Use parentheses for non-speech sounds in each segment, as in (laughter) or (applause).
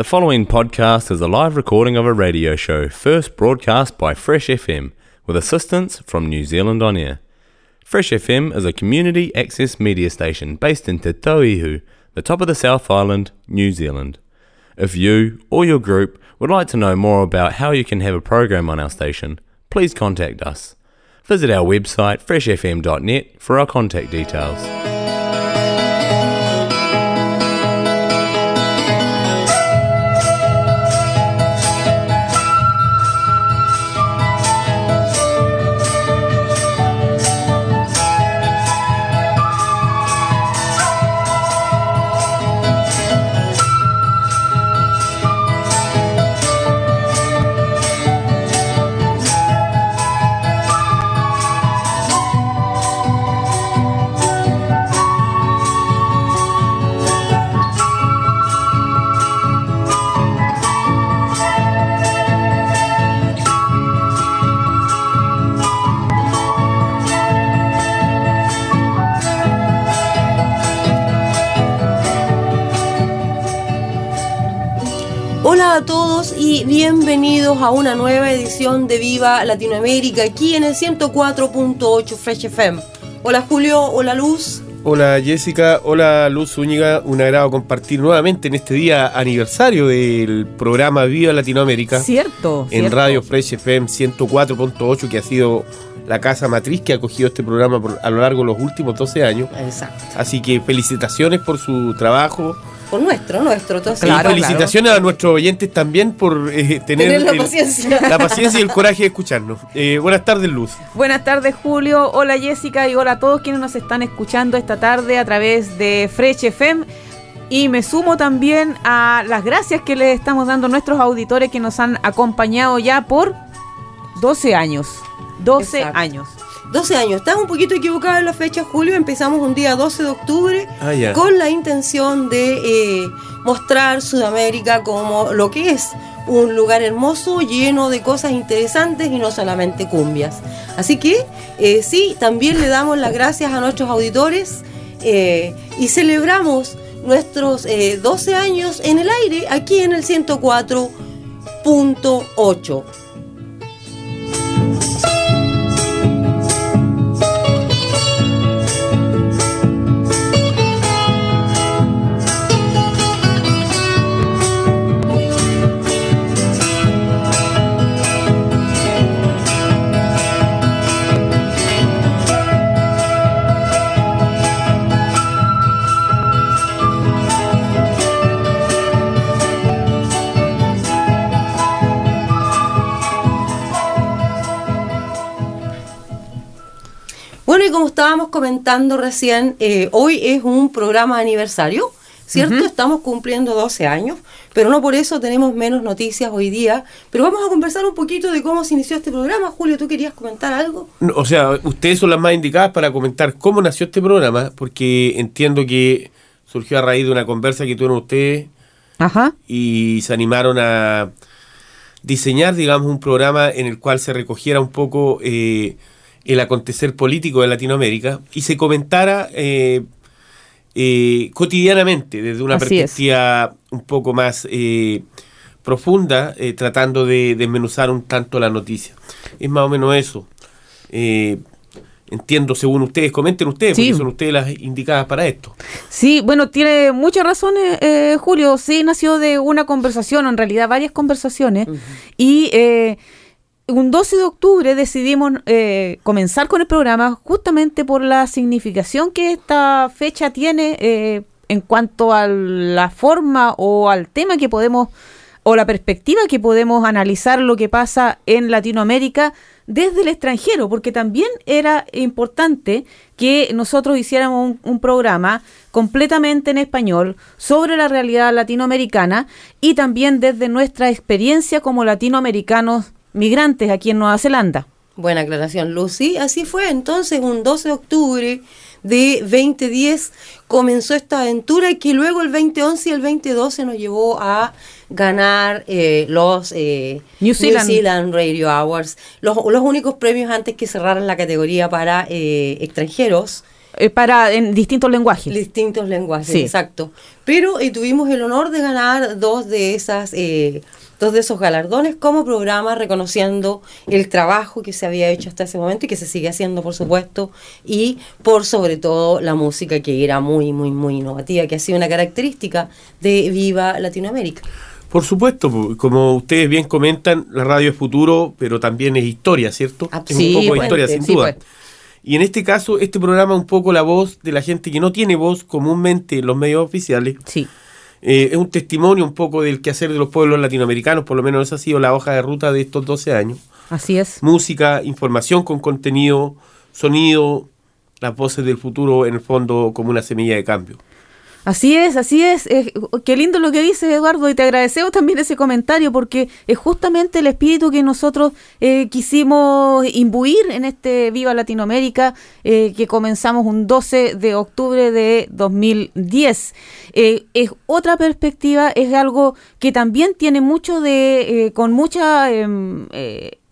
The following podcast is a live recording of a radio show first broadcast by Fresh FM with assistance from New Zealand On Air. Fresh FM is a community access media station based in Te Tauihu, the top of the South Island, New Zealand. If you or your group would like to know more about how you can have a program on our station, please contact us. Visit our website freshfm.net for our contact details. A todos y bienvenidos a una nueva edición de Viva Latinoamérica aquí en el 104.8 Fresh FM. Hola Julio, hola Luz. Hola Jessica, hola Luz Zúñiga, un agrado compartir nuevamente en este día aniversario del programa Viva Latinoamérica Cierto. en cierto. Radio Fresh FM 104.8 que ha sido la casa matriz que ha acogido este programa por- a lo largo de los últimos 12 años. Exacto. Así que felicitaciones por su trabajo Por nuestro, nuestro. Entonces, Claro, y felicitaciones a nuestros oyentes también por eh, tener, Tener la el- paciencia. la paciencia y el coraje de escucharnos. Eh, buenas tardes Luz. Buenas tardes, Julio. Hola, Jessica. Y hola a todos quienes nos están escuchando esta tarde a través de Fresh FM. Y me sumo también a las gracias que les estamos dando a nuestros auditores que nos han acompañado ya por 12 años. 12 Exacto. años. 12 años. Estás un poquito equivocado en la fecha, Julio. Empezamos un día 12 de octubre Ah, con la intención de eh, mostrar Sudamérica como lo que es un lugar hermoso, lleno de cosas interesantes y no solamente cumbias. Así que eh, sí, también le damos las gracias a nuestros auditores eh, y celebramos nuestros eh, 12 años en el aire aquí en el 104.8. Como estábamos comentando recién, eh, hoy es un programa aniversario, ¿cierto? Estamos cumpliendo 12 años, pero no por eso tenemos menos noticias hoy día. Pero vamos a conversar un poquito de cómo se inició este programa. Julio, ¿tú querías comentar algo? No, O sea, ustedes son las más indicadas para comentar cómo nació este programa, porque entiendo que surgió a raíz de una conversa que tuvieron ustedes Ajá. y se animaron a diseñar, digamos, un programa en el cual se recogiera un poco eh, el acontecer político de Latinoamérica y se comentara eh, eh, cotidianamente desde una Así es. perspectiva un poco más eh, profunda, tratando de desmenuzar un tanto la noticia. Es más o menos eso. Entiendo, según ustedes, comenten ustedes, Sí. porque son ustedes las indicadas para esto. Sí, bueno, tiene muchas razones, eh, Julio. Sí, nació de una conversación, en realidad varias conversaciones. Y un 12 de octubre decidimos eh, comenzar con el programa justamente por la significación que esta fecha tiene eh, en cuanto a la forma o al tema que podemos, o la perspectiva que podemos analizar lo que pasa en Latinoamérica desde el extranjero, porque también era importante que nosotros hiciéramos un, un programa completamente en español sobre la realidad latinoamericana y también desde nuestra experiencia como latinoamericanos migrantes aquí en Nueva Zelanda. Buena aclaración, Lucy. Así fue. Entonces, un 12 de octubre de 2010 comenzó esta aventura y que luego el 2011 y el 2012 nos llevó a ganar eh, los eh, New Zealand. Radio Awards, los, los únicos premios antes que cerraran la categoría para eh, extranjeros Eh, para en distintos lenguajes. Distintos lenguajes, Sí. exacto. Pero eh, tuvimos el honor de ganar dos de esas, eh, dos de esos galardones como programa, reconociendo el trabajo que se había hecho hasta ese momento y que se sigue haciendo, por supuesto, y por sobre todo la música que era muy, muy, muy innovativa, que ha sido una característica de Viva Latinoamérica. Por supuesto, pu- como ustedes bien comentan, la radio es futuro, pero también es historia, ¿cierto? es un Absolutamente. poco de historia, sin Sí, duda. pues. Y en este caso, este programa es un poco la voz de la gente que no tiene voz comúnmente en los medios oficiales. Sí. Eh, es un testimonio un poco del quehacer de los pueblos latinoamericanos, por lo menos esa ha sido la hoja de ruta de estos 12 años. Así es. Música, información con contenido, sonido, las voces del futuro en el fondo como una semilla de cambio. Así es, así es. Eh, qué lindo lo que dices, Eduardo, y te agradecemos también ese comentario porque es justamente el espíritu que nosotros eh, quisimos imbuir en este Viva Latinoamérica eh, que comenzamos un 12 de octubre de 2010. Eh, es otra perspectiva, es algo que también tiene mucho de, eh, con mucha...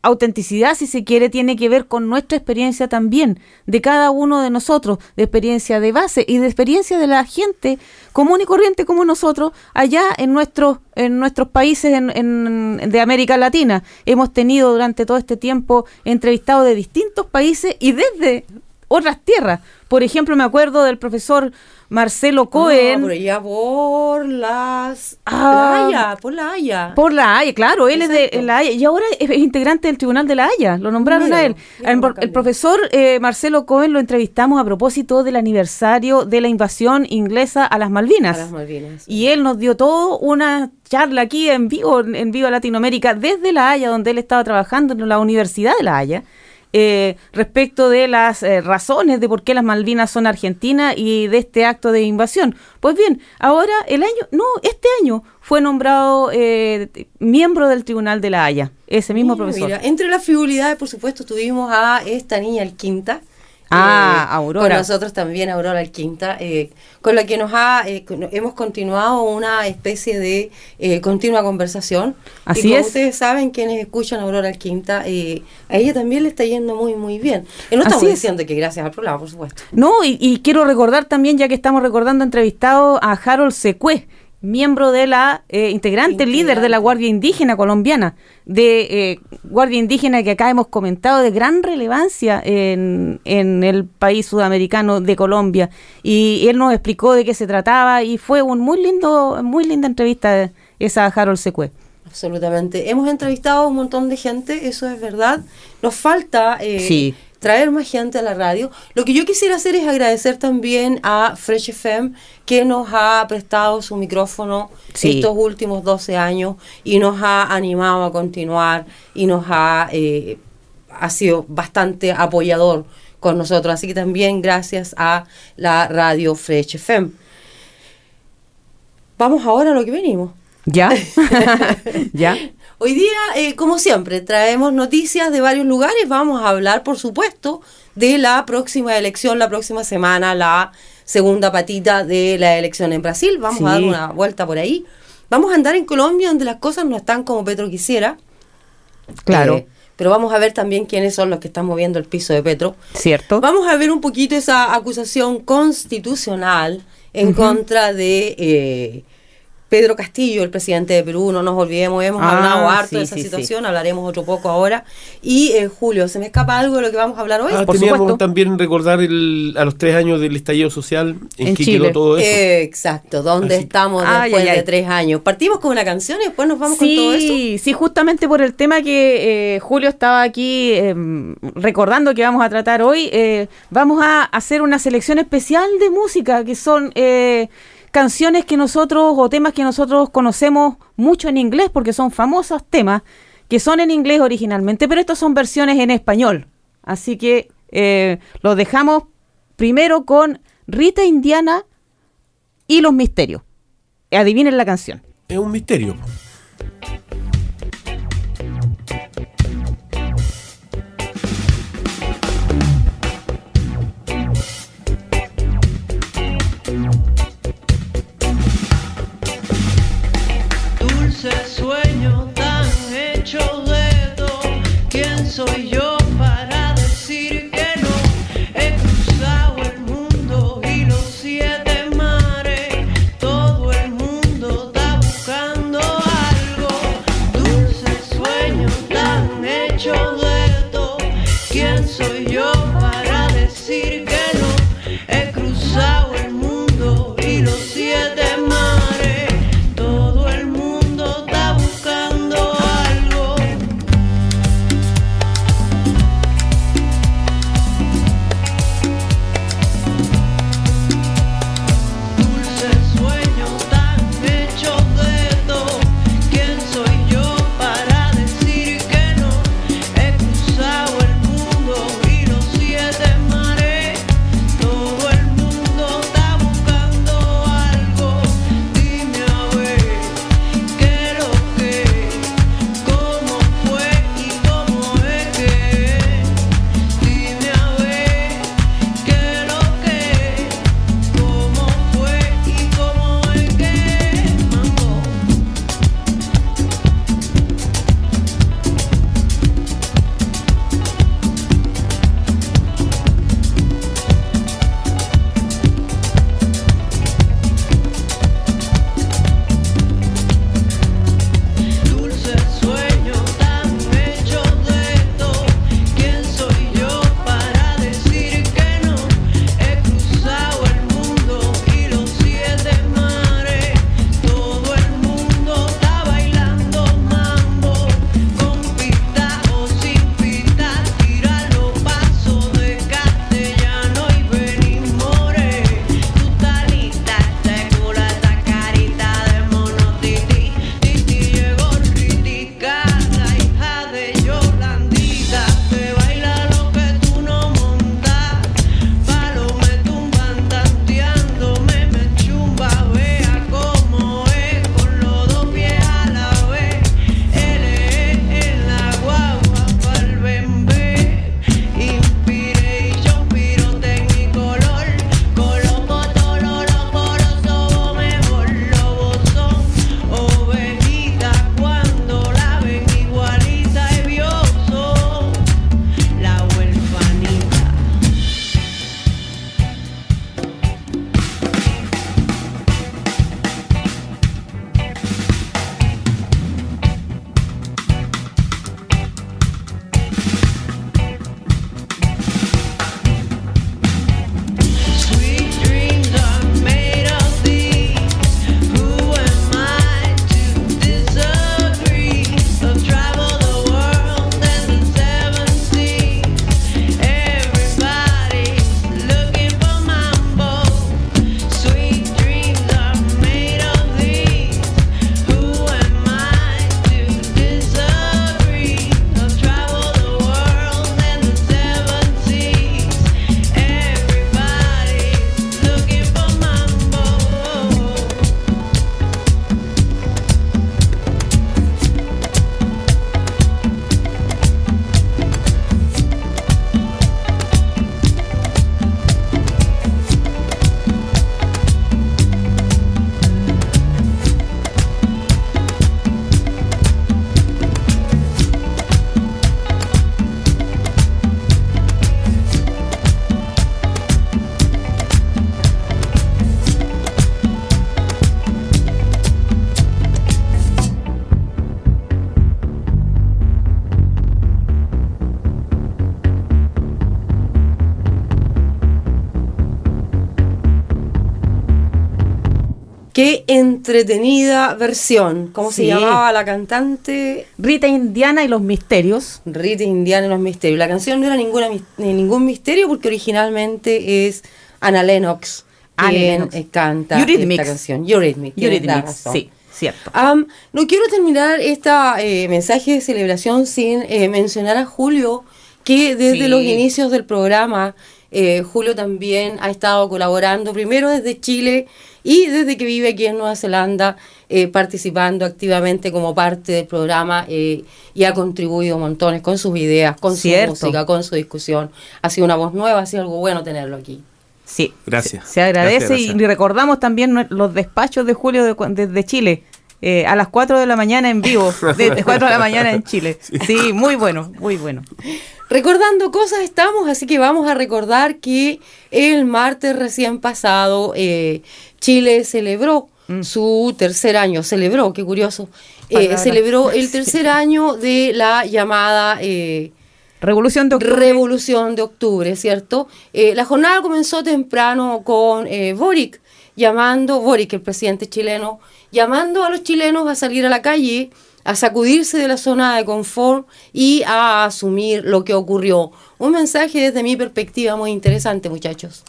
autenticidad, si se quiere, tiene que ver con nuestra experiencia también, de cada uno de nosotros, de experiencia de base y de experiencia de la gente común y corriente como nosotros, allá en nuestros, en nuestros países en- en- de América Latina. Hemos tenido durante todo este tiempo entrevistados de distintos países y desde otras tierras. Por ejemplo, me acuerdo del profesor Marcelo Cohen. No, ya por las... Ah. la Haya, por la Haya. Por la Haya, claro, él es de la Haya y ahora es integrante del Tribunal de la Haya, lo nombraron a él. El, profesor eh, Marcelo Cohen lo entrevistamos a propósito del aniversario de la invasión inglesa a las Malvinas. A las Malvinas. Y él nos dio todo una charla aquí en vivo, en Viva Latinoamérica, desde La Haya, donde él estaba trabajando en la Universidad de La Haya, eh, respecto de las eh, razones de por qué las Malvinas son argentinas y de este acto de invasión. Pues bien, ahora el año, no, este año fue nombrado eh, miembro del Tribunal de La Haya, ese mismo Mira, profesor. mira, entre las frivolidades, por supuesto, tuvimos a esta niña Alquinta. Ah, Aurora. Con nosotros también, Aurora Alquinta, eh, con la que nos ha, eh, hemos continuado una especie de eh, continua conversación. Así y como es. ustedes saben, quienes escuchan a Aurora Alquinta, eh, a ella también le está yendo muy, muy bien. Y no Así estamos es. diciendo que gracias al programa, por supuesto. No, y, y quiero recordar también, ya que estamos recordando entrevistado a Harold Secue, miembro de la, eh, integrante, líder de la. Guardia Indígena colombiana, de eh, Guardia Indígena que acá hemos comentado de gran relevancia en, en el país sudamericano de Colombia. Y él nos explicó de qué se trataba y fue un muy lindo, muy linda entrevista esa a Harold Secue. Absolutamente. Hemos entrevistado a un montón de gente, eso es verdad. Nos falta eh, Sí. Traer más gente a la radio. Lo que yo quisiera hacer es agradecer también a Fresh FM que nos ha prestado su micrófono Sí. estos últimos 12 años y nos ha animado a continuar y nos ha, eh, ha sido bastante apoyador con nosotros. Así que también gracias a la radio Fresh FM. Vamos ahora a lo que venimos. ¿Ya? (laughs) (laughs) ¿Ya? Hoy día, eh, como siempre, traemos noticias de varios lugares. Vamos a hablar, por supuesto, de la próxima elección, la próxima semana, la segunda patita de la elección en Brasil. Vamos Sí. a dar una vuelta por ahí. Vamos a andar en Colombia, donde las cosas no están como Petro quisiera. Claro. Eh, pero vamos a ver también quiénes son los que están moviendo el piso de Petro. ¿Cierto? Vamos a ver un poquito esa acusación constitucional en contra de eh, Pedro Castillo, el presidente de Perú. No nos olvidemos, hemos Ah, hablado harto sí, de esa sí, situación, hablaremos otro poco ahora. Y eh, Julio, ¿se me escapa algo de lo que vamos a hablar hoy? Ah, por teníamos supuesto. también recordar el, a los tres años del estallido social en, En que Chile. quedó todo eso. Exacto, ¿dónde Así- estamos después ay, ay. de tres años? Partimos con una canción y después nos vamos con todo eso. Sí, sí, justamente por el tema que eh, Julio estaba aquí eh, recordando que vamos a tratar hoy, eh, vamos a hacer una selección especial de música, que son eh, canciones que nosotros o temas que nosotros conocemos mucho en inglés, porque son famosos temas, que son en inglés originalmente, pero estos son versiones en español. Así que eh, los dejamos primero con Rita Indiana y los misterios. Adivinen la canción. Es un misterio. Entretenida versión. ¿Cómo se llamaba la cantante? Rita Indiana y los misterios. Rita Indiana y los misterios. La canción no era ninguna, ni ningún misterio porque originalmente es Anna Lennox quien Lennox. eh, canta Eurythmics. esta canción. Eurythmics. Eurythmics, sí, cierto. No quiero terminar este mensaje de celebración sin eh, mencionar a Julio, que desde Sí. los inicios del programa, eh, Julio también ha estado colaborando, primero desde Chile y desde que vive aquí en Nueva Zelanda, eh, participando activamente como parte del programa eh, y ha contribuido montones con sus ideas, con Cierto. su música, con su discusión. Ha sido una voz nueva, ha sido algo bueno tenerlo aquí. Sí. Gracias. Se, se agradece Gracias, gracias. y recordamos también los despachos de Julio de cu- desde Chile. eh, a las 4 de la mañana en vivo, (laughs) desde 4 de la mañana en Chile. Sí, muy bueno, muy bueno. Recordando cosas estamos, así que vamos a recordar que el martes recién pasado eh, Chile celebró su tercer año, celebró, qué curioso, eh, celebró el (laughs) tercer año de la llamada eh, Revolución de Octubre. Revolución de Octubre, ¿cierto? La jornada comenzó temprano con Boric, llamando, Boric, el presidente chileno, llamando a los chilenos a salir a la calle, a sacudirse de la zona de confort y a asumir lo que ocurrió. Un mensaje desde mi perspectiva muy interesante, muchachos.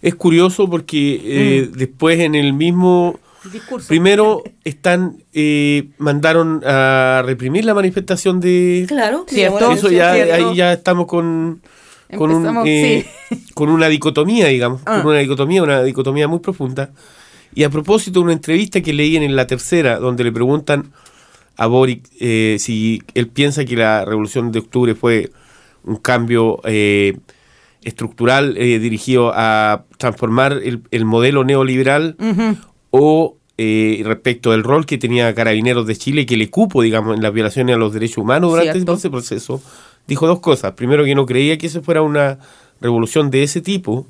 Es curioso porque eh, Mm. después en el mismo... Discurso. Primero (laughs) están eh, mandaron a reprimir la manifestación de... Claro, Cierto. Eso ya, cierto. ahí ya estamos con, con, un, eh, con una dicotomía, digamos, Ah. con una dicotomía, una dicotomía muy profunda. Y a propósito de una entrevista que leí en la tercera, donde le preguntan a Boric eh, si él piensa que la revolución de octubre fue un cambio eh, estructural eh, dirigido a transformar el, el modelo neoliberal Ujú. o eh, respecto del rol que tenía Carabineros de Chile, que le cupo, digamos, en las violaciones a los derechos humanos durante Cierto. ese proceso, dijo dos cosas. Primero, que no creía que eso fuera una revolución de ese tipo,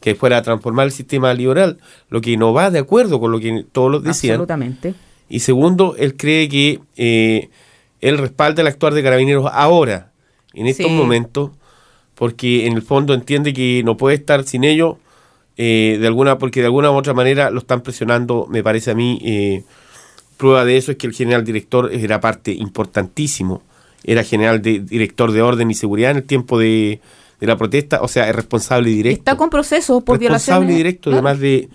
que fuera a transformar el sistema liberal, lo que no va de acuerdo con lo que todos los decían. Absolutamente. Y segundo, él cree que eh, él respalda el actuar de Carabineros ahora, en estos Sí. momentos, porque en el fondo entiende que no puede estar sin ellos, eh, de alguna, porque de alguna u otra manera lo están presionando, me parece a mí. eh, prueba de eso es que el general director era parte importantísimo, era general de, director de orden y seguridad en el tiempo de, de la protesta, o sea, es responsable directo Está con proceso por responsable violaciones. directo de más de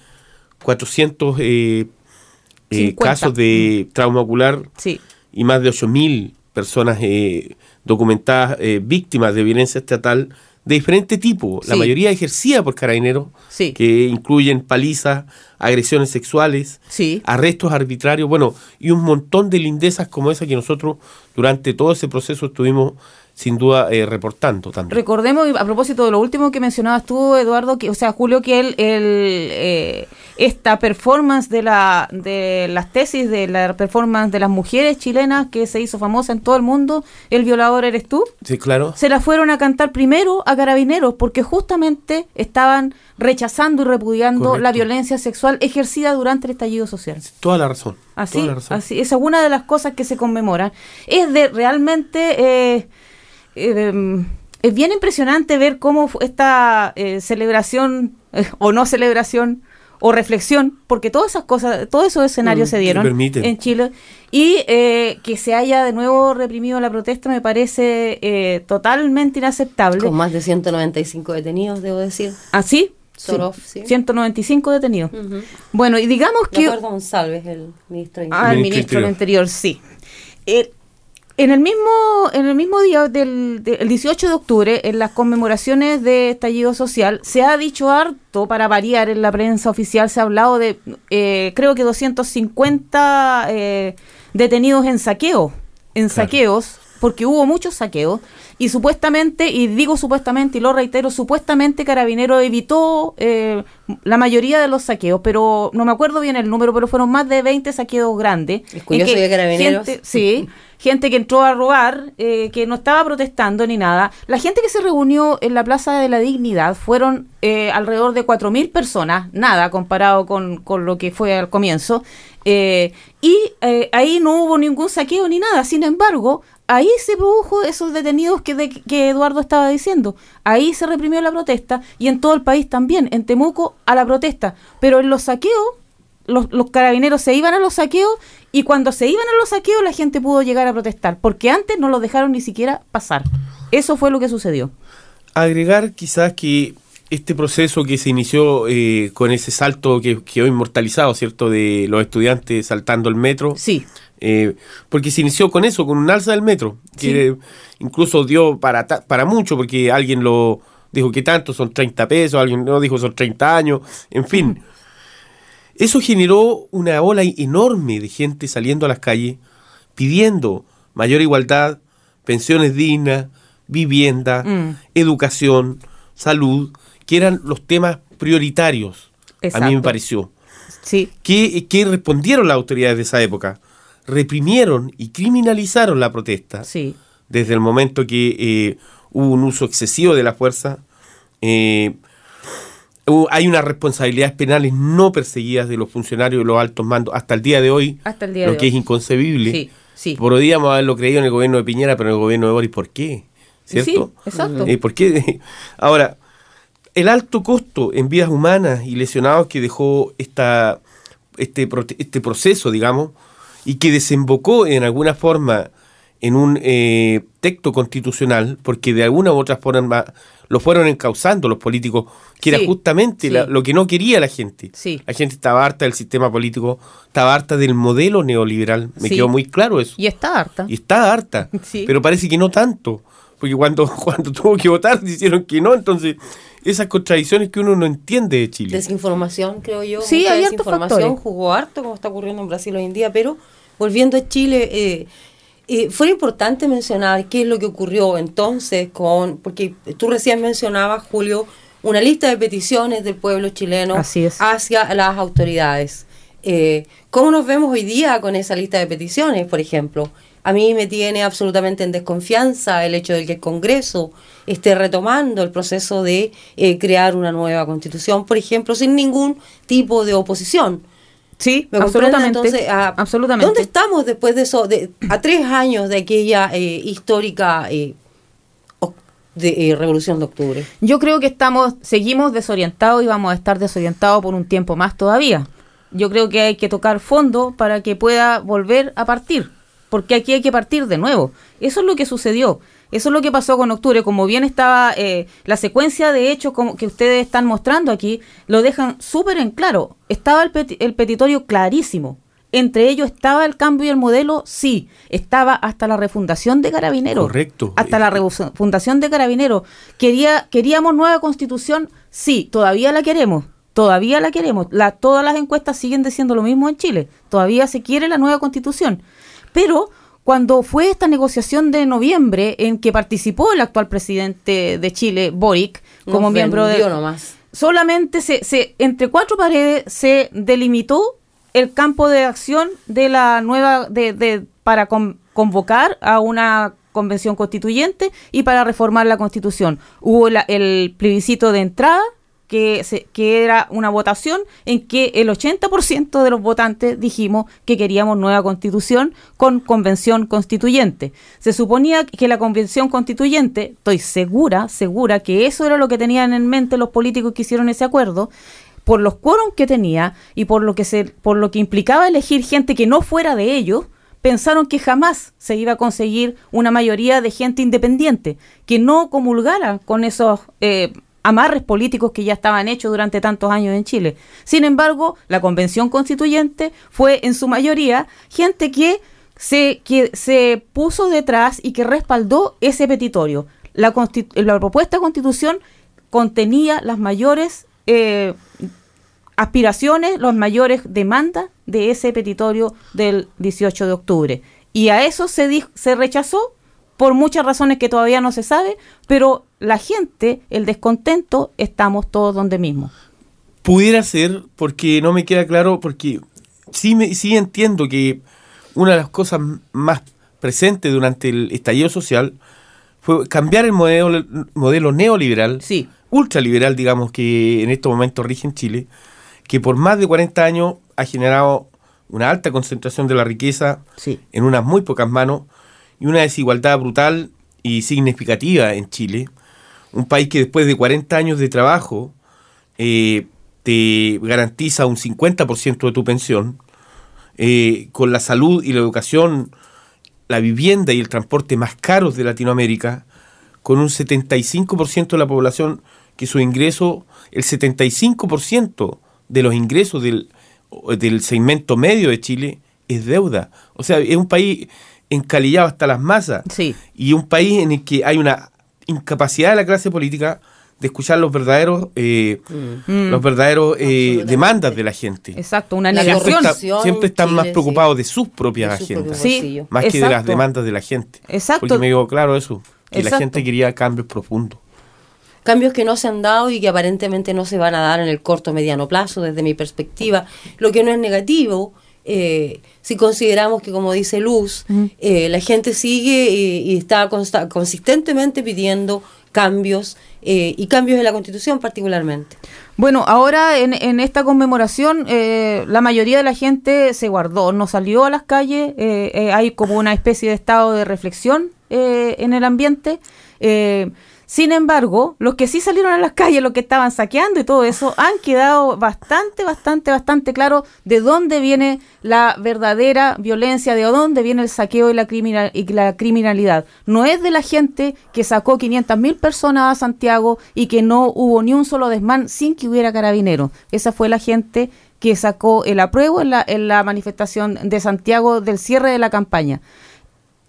400 eh, eh, 50. casos de trauma ocular Sí. y más de 8.000 personas eh, documentadas eh, víctimas de violencia estatal de diferente tipo, la mayoría ejercida por carabineros, Sí. que incluyen palizas, agresiones sexuales, Sí. arrestos arbitrarios, bueno, y un montón de lindezas como esa que nosotros durante todo ese proceso estuvimos sin duda eh, reportando también. Recordemos, a propósito de lo último que mencionabas tú, Eduardo, que, o sea, Julio, que el, el, eh, esta performance de, la, de las tesis, de la performance de las mujeres chilenas que se hizo famosa en todo el mundo, El violador eres tú, Sí, claro. se la fueron a cantar primero a carabineros porque justamente estaban rechazando y repudiando Correcto. la violencia sexual ejercida durante el estallido social. Toda la razón. Así, toda la razón. así, esa es una de las cosas que se conmemoran. Es de realmente, eh, eh, es bien impresionante ver cómo esta eh, celebración eh, o no celebración o reflexión, porque todas esas cosas, todos esos escenarios Mm, se dieron en Chile y eh, que se haya de nuevo reprimido la protesta me parece eh, totalmente inaceptable. Con más de 195 detenidos, debo decir. Así, sí, of, sí. 195 detenidos. Bueno, y digamos que González, el ministro de Ah, el Ministro del Interior. Interior, sí. Eh, en el mismo en el mismo día del, del 18 de octubre, en las conmemoraciones de estallido social, se ha dicho harto, para variar en la prensa oficial, se ha hablado de, eh, creo que 250 eh, detenidos en saqueo, en Claro. saqueos, porque hubo muchos saqueos, y supuestamente, y digo supuestamente, y lo reitero, supuestamente Carabinero evitó eh, la mayoría de los saqueos, pero no me acuerdo bien el número, pero fueron más de 20 saqueos grandes. Es curioso que Carabineros- gente- sí, (laughs) gente que entró a robar, eh, que no estaba protestando ni nada. La gente que se reunió en la Plaza de la Dignidad fueron eh, alrededor de 4.000 personas, nada comparado con, con lo que fue al comienzo. Eh, y eh, ahí no hubo ningún saqueo ni nada. Sin embargo, ahí se produjo esos detenidos que, de- que Eduardo estaba diciendo. Ahí se reprimió la protesta y en todo el país también, en Temuco a la protesta. Pero en los saqueos los, los carabineros se iban a los saqueos y cuando se iban a los saqueos la gente pudo llegar a protestar, porque antes no los dejaron ni siquiera pasar. Eso fue lo que sucedió. Agregar quizás que este proceso que se inició eh, con ese salto que quedó inmortalizado, ¿cierto? De los estudiantes saltando el metro. Sí, Eh, porque se inició con eso, con un alza del metro, que incluso dio para, para mucho, porque alguien lo dijo que tanto, son 30 pesos, alguien no dijo son 30 años, en fin. (laughs) Eso generó una ola enorme de gente saliendo a las calles pidiendo mayor igualdad, pensiones dignas, vivienda, Mm. educación, salud, que eran los temas prioritarios, a mí me pareció. sí, ¿Qué, qué respondieron las autoridades de esa época? Reprimieron y criminalizaron la protesta sí. desde el momento que eh, hubo un uso excesivo de la fuerza. eh, hay unas responsabilidades penales no perseguidas de los funcionarios de los altos mandos hasta el día de hoy, Hasta el día lo de que hoy. es inconcebible. Sí, sí. Podríamos haberlo creído en el gobierno de Piñera, pero en el gobierno de Boris, ¿por qué? ¿Cierto? Sí, exacto. Eh, ¿Por qué? (laughs) Ahora, el alto costo en vidas humanas y lesionados que dejó esta, este, este proceso, digamos, y que desembocó en alguna forma en un eh, texto constitucional, porque de alguna u otra forma lo fueron encauzando los políticos, que Sí, era justamente sí. la- lo que no quería la gente. Sí. La gente estaba harta del sistema político, estaba harta del modelo neoliberal, me Sí. quedó muy claro eso. Y está harta. Y está harta, (laughs) Sí. pero parece que no tanto, porque cuando, (laughs) cuando tuvo que votar dijeron que no, entonces esas contradicciones que uno no entiende de Chile. Desinformación, creo yo. Sí, hay desinformación factores. jugó harto, como está ocurriendo en Brasil hoy en día, pero volviendo a Chile, eh, eh, fue importante mencionar qué es lo que ocurrió entonces con, porque tú recién mencionabas, Julio, una lista de peticiones del pueblo chileno hacia las autoridades. Eh, ¿Cómo nos vemos hoy día con esa lista de peticiones, por ejemplo? A mí me tiene absolutamente en desconfianza el hecho de que el Congreso esté retomando el proceso de eh, crear una nueva constitución, por ejemplo, sin ningún tipo de oposición. Sí, ¿Me comprende? absolutamente. Entonces, ah, absolutamente. ¿Dónde estamos después de eso, de, a tres años de aquella eh, histórica eh, de, eh, Revolución de Octubre? Yo creo que estamos, seguimos desorientados y vamos a estar desorientados por un tiempo más todavía. Yo creo que hay que tocar fondo para que pueda volver a partir, porque aquí hay que partir de nuevo. Eso es lo que sucedió. Eso es lo que pasó con octubre. Como bien estaba eh, la secuencia de hechos como que ustedes están mostrando aquí, lo dejan súper en claro. Estaba el, peti- el petitorio clarísimo. Entre ellos estaba el cambio y el modelo, sí. Estaba hasta la refundación de Carabineros. Correcto. Hasta la revu- fundación de Carabineros. Quería, ¿Queríamos nueva constitución? Sí, todavía la queremos. Todavía la queremos. La, todas las encuestas siguen diciendo lo mismo en Chile. Todavía se quiere la nueva constitución. Pero cuando fue esta negociación de noviembre en que participó el actual presidente de Chile, Boric, como miembro de nomás. solamente se, se entre cuatro paredes se delimitó el campo de acción de la nueva de, de- para con- convocar a una convención constituyente y para reformar la constitución hubo la- el plebiscito de entrada que, se, que era una votación en que el 80% de los votantes dijimos que queríamos nueva constitución con convención constituyente. Se suponía que la convención constituyente, estoy segura, segura que eso era lo que tenían en mente los políticos que hicieron ese acuerdo, por los quórum que tenía y por lo que se, por lo que implicaba elegir gente que no fuera de ellos, pensaron que jamás se iba a conseguir una mayoría de gente independiente que no comulgara con esos eh, amarres políticos que ya estaban hechos durante tantos años en Chile. Sin embargo, la convención constituyente fue en su mayoría gente que se, que se puso detrás y que respaldó ese petitorio. La, propuesta de constitución contenía las mayores eh, aspiraciones, las mayores demandas de ese petitorio del 18 de octubre. Y a eso se, se rechazó por muchas razones que todavía no se sabe, pero la gente, el descontento, estamos todos donde mismo. Pudiera ser, porque no me queda claro, porque sí, me, sí entiendo que una de las cosas más presentes durante el estallido social fue cambiar el modelo, modelo neoliberal, Sí. ultraliberal, digamos, que en estos momentos rige en Chile, que por más de 40 años ha generado una alta concentración de la riqueza Sí. en unas muy pocas manos y una desigualdad brutal y significativa en Chile. Un país que después de 40 años de trabajo eh, te garantiza un 50% de tu pensión, eh, con la salud y la educación, la vivienda y el transporte más caros de Latinoamérica, con un 75% de la población que su ingreso, el 75% de los ingresos del, del segmento medio de Chile es deuda. O sea, es un país encalillado hasta las masas Sí. y un país en el que hay una incapacidad de la clase política de escuchar los verdaderos eh, Mm. los verdaderos eh, demandas de la gente. Exacto, una Siempre, negación. siempre están más preocupados de sus propias De agendas, Sí, más que de las demandas de la gente. Exacto. Porque me digo claro eso, que la gente quería cambios profundos. cambios que no se han dado y que aparentemente no se van a dar en el corto o mediano plazo, desde mi perspectiva, lo que no es negativo. Eh, si consideramos que, como dice Luz, eh, la gente sigue eh, y está consistentemente pidiendo cambios eh, y cambios en la Constitución particularmente. Bueno, ahora en, en esta conmemoración eh, la mayoría de la gente se guardó, no salió a las calles, eh, hay como una especie de estado de reflexión en el ambiente. Sin embargo, los que sí salieron a las calles, los que estaban saqueando y todo eso, han quedado bastante, bastante, bastante claro de dónde viene la verdadera violencia, de dónde viene el saqueo y la, criminal, y la criminalidad. No es de la gente que sacó 500 mil personas a Santiago y que no hubo ni un solo desmán sin que hubiera carabineros. Esa fue la gente que sacó el apruebo en la manifestación de Santiago del cierre de la campaña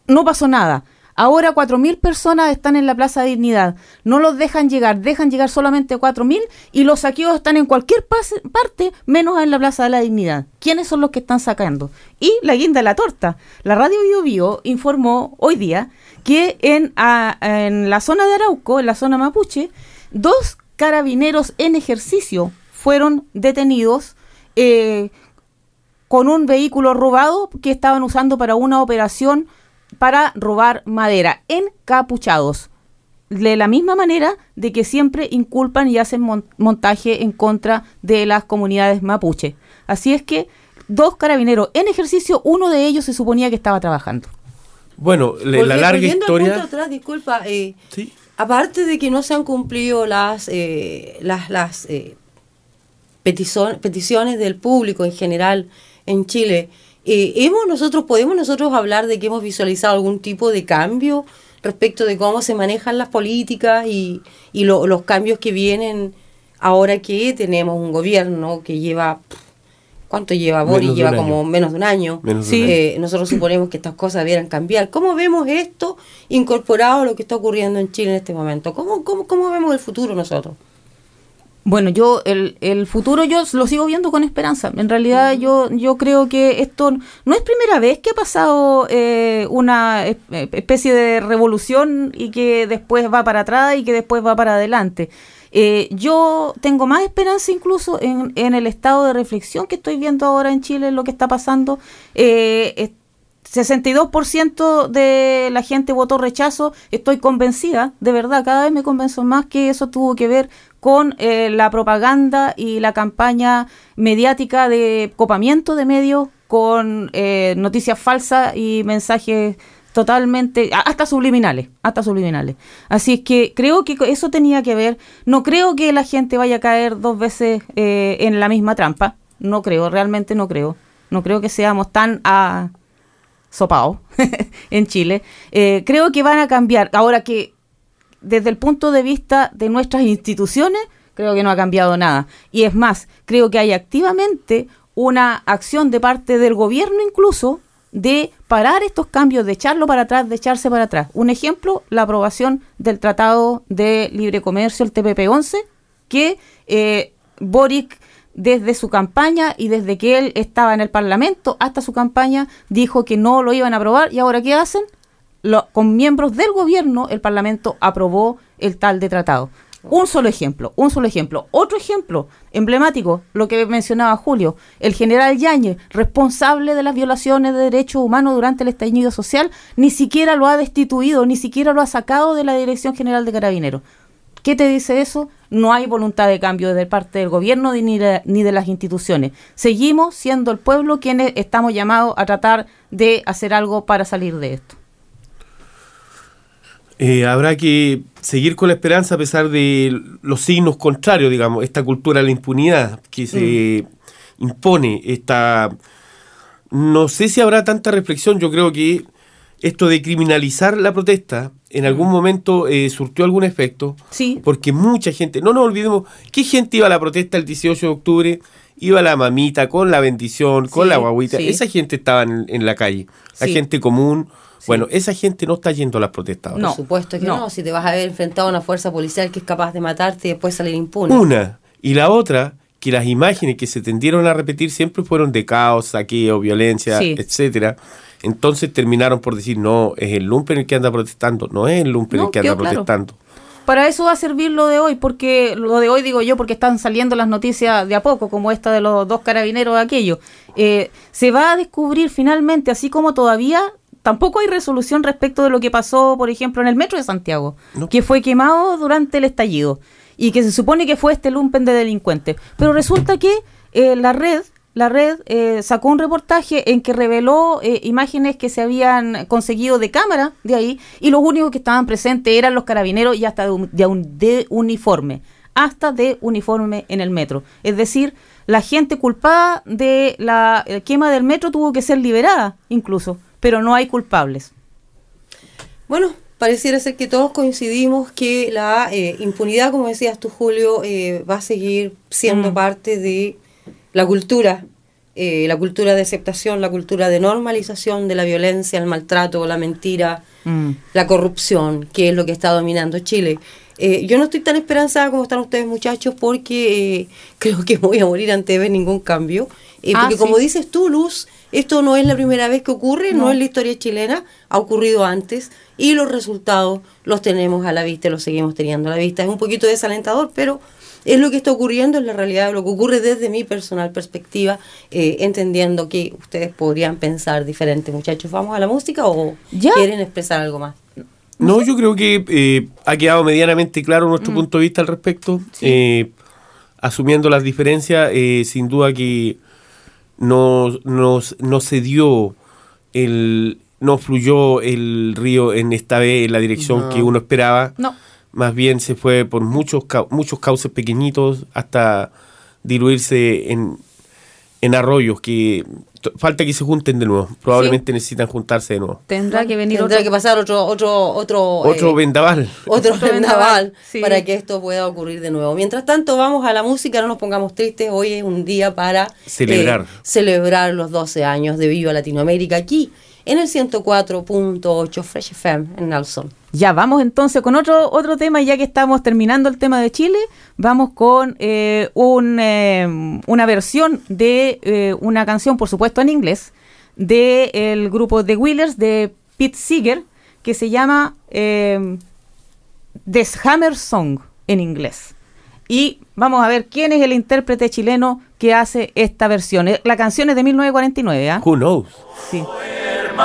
no pasó nada. Ahora 4.000 personas están en la Plaza de Dignidad. No los dejan llegar, dejan llegar solamente 4.000 y los saqueos están en cualquier parte menos en la Plaza de la Dignidad. ¿Quiénes son los que están sacando? Y la guinda de la torta. La radio Bio Bio informó hoy día que en, a- en la zona de Arauco, en la zona mapuche, dos carabineros en ejercicio fueron detenidos eh, con un vehículo robado que estaban usando para una operación para robar madera, encapuchados. De la misma manera de que siempre inculpan y hacen mon- montaje en contra de las comunidades mapuche. Así es que dos carabineros en ejercicio, uno de ellos se suponía que estaba trabajando. Bueno, le- la larga historia... punto atrás, disculpa, eh, Sí. aparte de que no se han cumplido las eh, las, las eh, peticiones del público en general en Chile, eh, hemos nosotros podemos nosotros hablar de que hemos visualizado algún tipo de cambio respecto de cómo se manejan las políticas y, y lo- los cambios que vienen ahora que tenemos un gobierno que lleva ¿Cuánto lleva Boris? Lleva como menos de un año. Menos de Sí. un año. Eh, nosotros suponemos que estas cosas debieran cambiar. ¿Cómo vemos esto incorporado a lo que está ocurriendo en Chile en este momento? ¿Cómo, cómo, cómo vemos el futuro nosotros? Bueno, yo el, el futuro yo lo sigo viendo con esperanza. En realidad yo yo creo que esto no es primera vez que ha pasado eh, una eh, especie de revolución y que después va para atrás y que después va para adelante. Eh, yo tengo más esperanza incluso en, en el estado de reflexión que estoy viendo ahora en Chile, en lo que está pasando. Eh, es- 62% de la gente votó rechazo. Estoy convencida, de verdad, cada vez me convenzo más que eso tuvo que ver con eh, la propaganda y la campaña mediática de copamiento de medios con eh, noticias falsas y mensajes totalmente, hasta subliminales, hasta subliminales. Así es que creo que eso tenía que ver. No creo que la gente vaya a caer dos veces eh, en la misma trampa. No creo, realmente no creo. No creo que seamos tan a sopao (laughs) en Chile. Eh, creo que van a cambiar. Ahora que desde el punto de vista de nuestras instituciones, creo que no ha cambiado nada. Y es más, creo que hay activamente una acción de parte del gobierno incluso de parar estos cambios, de echarlo para atrás, de echarse para atrás. Un ejemplo, la aprobación del Tratado de Libre Comercio, el TPP-11, que eh, Boric desde su campaña y desde que él estaba en el Parlamento hasta su campaña dijo que no lo iban a aprobar y ahora ¿qué hacen? Lo- con miembros del gobierno el Parlamento aprobó el tal de tratado. Un solo ejemplo, un solo ejemplo. Otro ejemplo emblemático, lo que mencionaba Julio, el general Yáñez, responsable de las violaciones de derechos humanos durante el estallido social, ni siquiera lo ha destituido, ni siquiera lo ha sacado de la Dirección General de Carabineros. ¿Qué te dice eso? No hay voluntad de cambio de parte del gobierno ni de, ni de las instituciones. Seguimos siendo el pueblo quienes estamos llamados a tratar de hacer algo para salir de esto. Eh, habrá que seguir con la esperanza a pesar de los signos contrarios, digamos, esta cultura de la impunidad que se impone, esta... No sé si habrá tanta reflexión, yo creo que esto de criminalizar la protesta en algún momento eh, surtió algún efecto, Sí. porque mucha gente, no nos olvidemos, ¿qué gente iba a la protesta el 18 de octubre? Iba la mamita con la bendición, con Sí, la guaguita, sí. esa gente estaba en, en la calle, la gente común. Bueno, esa gente no está yendo a las protestas ahora. No. Por supuesto que no. no. Si te vas a ver enfrentado a una fuerza policial que es capaz de matarte y después salir impune. Una. Y la otra, que las imágenes que se tendieron a repetir siempre fueron de caos, saqueo, violencia, Sí. etcétera. Entonces terminaron por decir, no, es el lumpen el que anda protestando, no es el lumpen No, el que anda quedó claro. protestando. Para eso va a servir lo de hoy, porque lo de hoy digo yo, porque están saliendo las noticias de a poco, como esta de los dos carabineros de aquello. Eh, se va a descubrir finalmente, así como todavía tampoco hay resolución respecto de lo que pasó, por ejemplo, en el metro de Santiago, No. que fue quemado durante el estallido y que se supone que fue este lumpen de delincuentes. Pero resulta que eh, la red la red eh, sacó un reportaje en que reveló eh, imágenes que se habían conseguido de cámara de ahí y los únicos que estaban presentes eran los carabineros y hasta de, un- de un- de uniforme, hasta de uniforme en el metro. Es decir, la gente culpada de la eh, quema del metro tuvo que ser liberada incluso, pero no hay culpables. Bueno, pareciera ser que todos coincidimos que la eh, impunidad, como decías tú, Julio, eh, va a seguir siendo Mm. parte de la cultura, eh, la cultura de aceptación, la cultura de normalización de la violencia, el maltrato, la mentira, Mm. la corrupción, que es lo que está dominando Chile. Yo no estoy tan esperanzada como están ustedes muchachos porque (laughs) creo que voy a morir antes de ver ningún cambio. Ah, porque sí. como dices tú, Luz, esto no es la primera vez que ocurre, no. No. es la historia chilena, ha ocurrido antes y los resultados los tenemos a la vista y los seguimos teniendo a la vista. Es un poquito desalentador, pero es lo que está ocurriendo, es la realidad, lo que ocurre desde mi personal perspectiva, eh, entendiendo que ustedes podrían pensar diferente. Muchachos, ¿vamos a la música o Ya. quieren expresar algo más? No, yo creo que eh, ha quedado medianamente claro Mm. nuestro punto de vista al respecto. Eh, asumiendo las diferencias, eh, sin duda que no, nos- no se dio el. no fluyó el río en esta vez en la dirección No. que uno esperaba. No. Más bien se fue por muchos muchos cauces pequeñitos hasta diluirse en, en arroyos que falta que se junten de nuevo. Probablemente necesitan juntarse de nuevo. Tendrá que venir Tendrá otro. que pasar otro otro otro Otro eh, vendaval. otro Otro vendaval vendaval, sí. para que esto pueda ocurrir de nuevo. Mientras tanto, vamos a la música, no nos pongamos tristes. Hoy es un día para Celebrar. eh, celebrar los 12 años de Viva Latinoamérica aquí en el 104.8 Fresh FM en Nelson. Ya, vamos entonces con otro, otro tema, ya que estamos terminando el tema de Chile, vamos con eh, un, eh, una versión de eh, una canción, por supuesto en inglés, del grupo The Wheelers de Pete Seeger, que se llama eh, The Hammer Song en inglés. Y vamos a ver quién es el intérprete chileno que hace esta versión. La canción es de 1949, ¿ah? Who knows? Sí. Si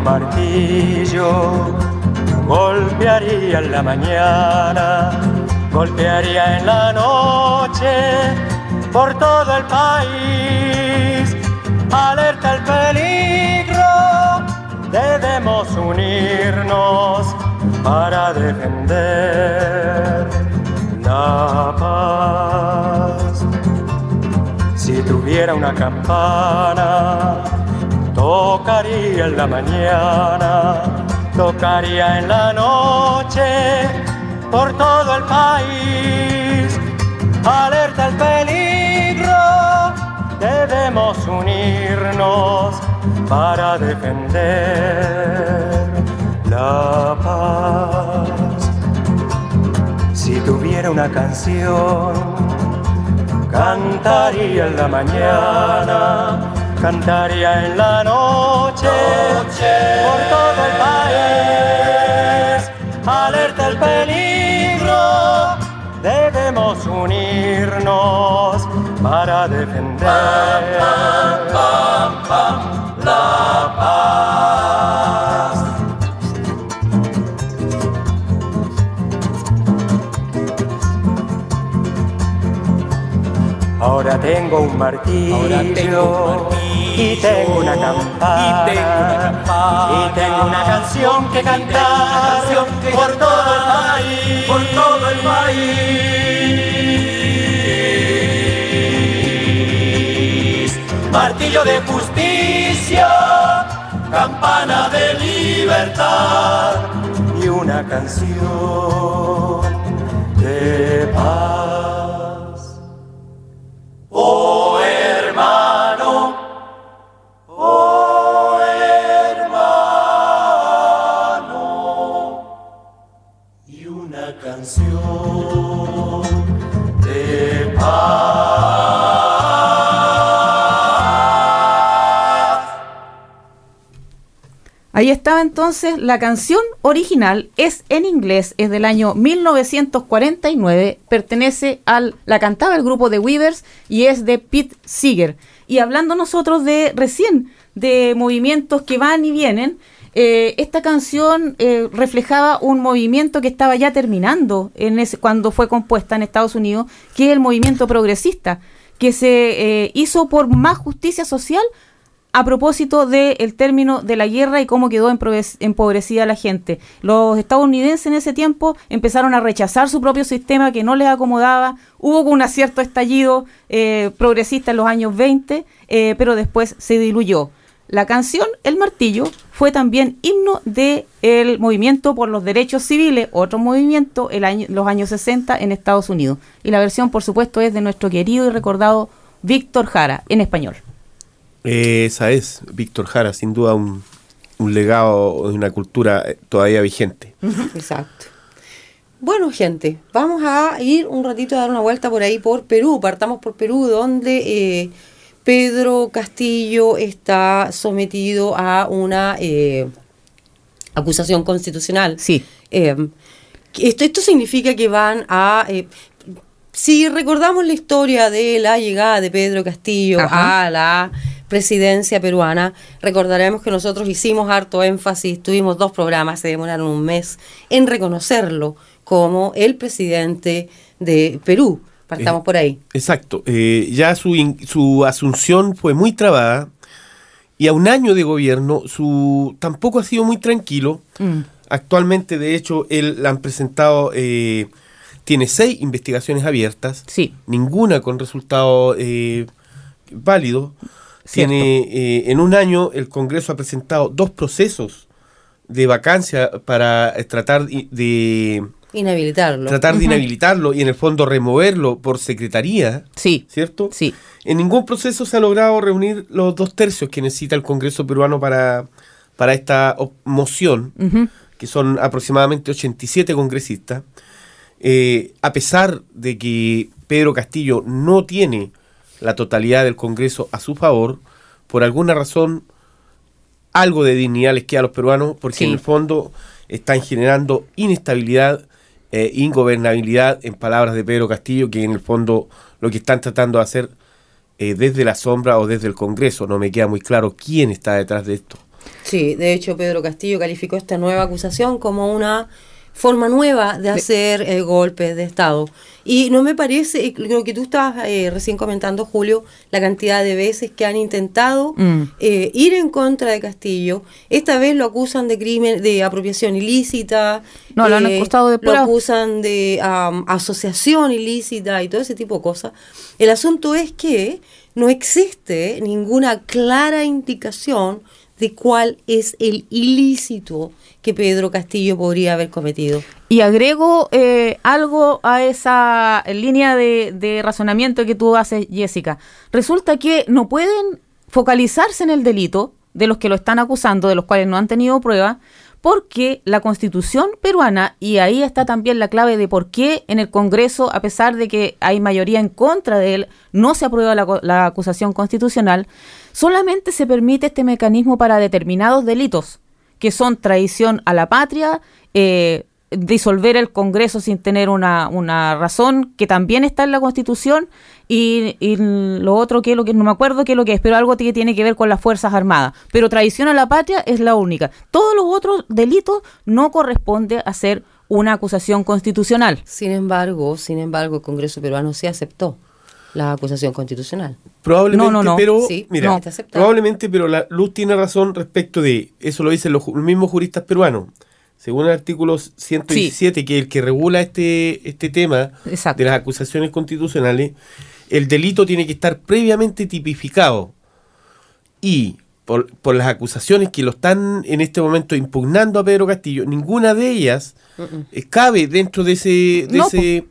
martillo, golpearía en la mañana, golpearía en la noche, por todo el país. Alerta el peligro, debemos unirnos para defender la paz. Si tuviera una campana, tocaría en la mañana, tocaría en la noche, por todo el país. Alerta el peligro, debemos unirnos para defender la paz. Si tuviera una canción, Cantaría en la mañana, cantaría en la noche, por todo el país. Alerta el peligro, debemos unirnos para defender. Tengo un martillo, Ahora tengo un martillo, y tengo una campana y tengo una campana, y tengo una canción que cantar canción que por todo el país, por todo el país. Martillo de justicia, campana de libertad y una canción de paz. Ahí estaba entonces la canción original, es en inglés, es del año 1949, pertenece al, la cantaba el grupo de Weavers y es de Pete Seeger. Y hablando nosotros de recién, de movimientos que van y vienen, eh, esta canción eh, reflejaba un movimiento que estaba ya terminando en ese, cuando fue compuesta en Estados Unidos, que es el movimiento progresista, que se eh, hizo por más justicia social a propósito del término de la guerra y cómo quedó empobrecida la gente. Los estadounidenses en ese tiempo empezaron a rechazar su propio sistema que no les acomodaba. Hubo un acierto estallido eh, progresista en los años 20, eh, pero después se diluyó. La canción El Martillo fue también himno del el movimiento por los derechos civiles, otro movimiento en los años 60 en Estados Unidos. Y la versión, por supuesto, es de nuestro querido y recordado Víctor Jara, en español. Eh, esa es, Víctor Jara, sin duda un, un legado de una cultura eh, todavía vigente. (laughs) Exacto. Bueno, gente, vamos a ir un ratito a dar una vuelta por ahí por Perú. Partamos por Perú, donde eh, Pedro Castillo está sometido a una eh, acusación constitucional. Sí. Eh, esto, esto significa que van a... eh, si recordamos la historia de la llegada de Pedro Castillo Ajá. a la presidencia peruana, recordaremos que nosotros hicimos harto énfasis, tuvimos dos programas, se demoraron un mes en reconocerlo como el presidente de Perú. Partamos Eh, por ahí. Exacto. eh, ya su, in- su asunción fue muy trabada y a un año de gobierno su tampoco ha sido muy tranquilo. Mm. Actualmente, de hecho, él la han presentado, eh, tiene seis investigaciones abiertas, Sí. ninguna con resultado eh, válido. Cierto. Tiene, eh, en un año el Congreso ha presentado dos procesos de vacancia para eh, tratar de Inhabilitarlo. tratar de inhabilitarlo y en el fondo removerlo por secretaría, Sí. ¿cierto? Sí. En ningún proceso se ha logrado reunir los dos tercios que necesita el Congreso peruano para, para esta moción, que son aproximadamente 87 congresistas. Eh, a pesar de que Pedro Castillo no tiene la totalidad del Congreso a su favor, por alguna razón algo de dignidad les queda a los peruanos, porque Sí. en el fondo están generando inestabilidad e ingobernabilidad, en palabras de Pedro Castillo, que en el fondo lo que están tratando de hacer eh, desde la sombra o desde el Congreso. No me queda muy claro quién está detrás de esto. Sí, de hecho Pedro Castillo calificó esta nueva acusación como una forma nueva de hacer eh, golpes de Estado. Y no me parece, eh, lo que tú estabas eh, recién comentando, Julio, la cantidad de veces que han intentado Mm. eh, ir en contra de Castillo. Esta vez lo acusan de crimen, de apropiación ilícita. eh, No, lo han acusado de Lo acusan de asociación ilícita y todo ese tipo de cosas. El asunto es que no existe ninguna clara indicación de cuál es el ilícito que Pedro Castillo podría haber cometido. Y agrego eh, algo a esa línea de, de razonamiento que tú haces, Jessica. Resulta que no pueden focalizarse en el delito de los que lo están acusando, de los cuales no han tenido prueba, porque la constitución peruana, y ahí está también la clave de por qué en el Congreso, a pesar de que hay mayoría en contra de él, no se aprueba la, la acusación constitucional, solamente se permite este mecanismo para determinados delitos, que son traición a la patria, eh, disolver el Congreso sin tener una, una razón que también está en la Constitución y, y lo otro que es lo que no me acuerdo qué es lo que es, pero algo que tiene que ver con las Fuerzas Armadas. Pero traición a la patria es la única. Todos los otros delitos no corresponde a ser una acusación constitucional. Sin embargo, sin embargo, el Congreso peruano sí aceptó la acusación constitucional. Probablemente, No, no, no. pero Sí, mira, no. Está aceptado. probablemente, pero la Luz tiene razón respecto de eso lo dicen los mismos juristas peruanos. Según el artículo 117, que es el que regula este este tema Exacto. de las acusaciones constitucionales, el delito tiene que estar previamente tipificado. Y por, por las acusaciones que lo están en este momento impugnando a Pedro Castillo, ninguna de ellas eh, cabe dentro de ese de No, ese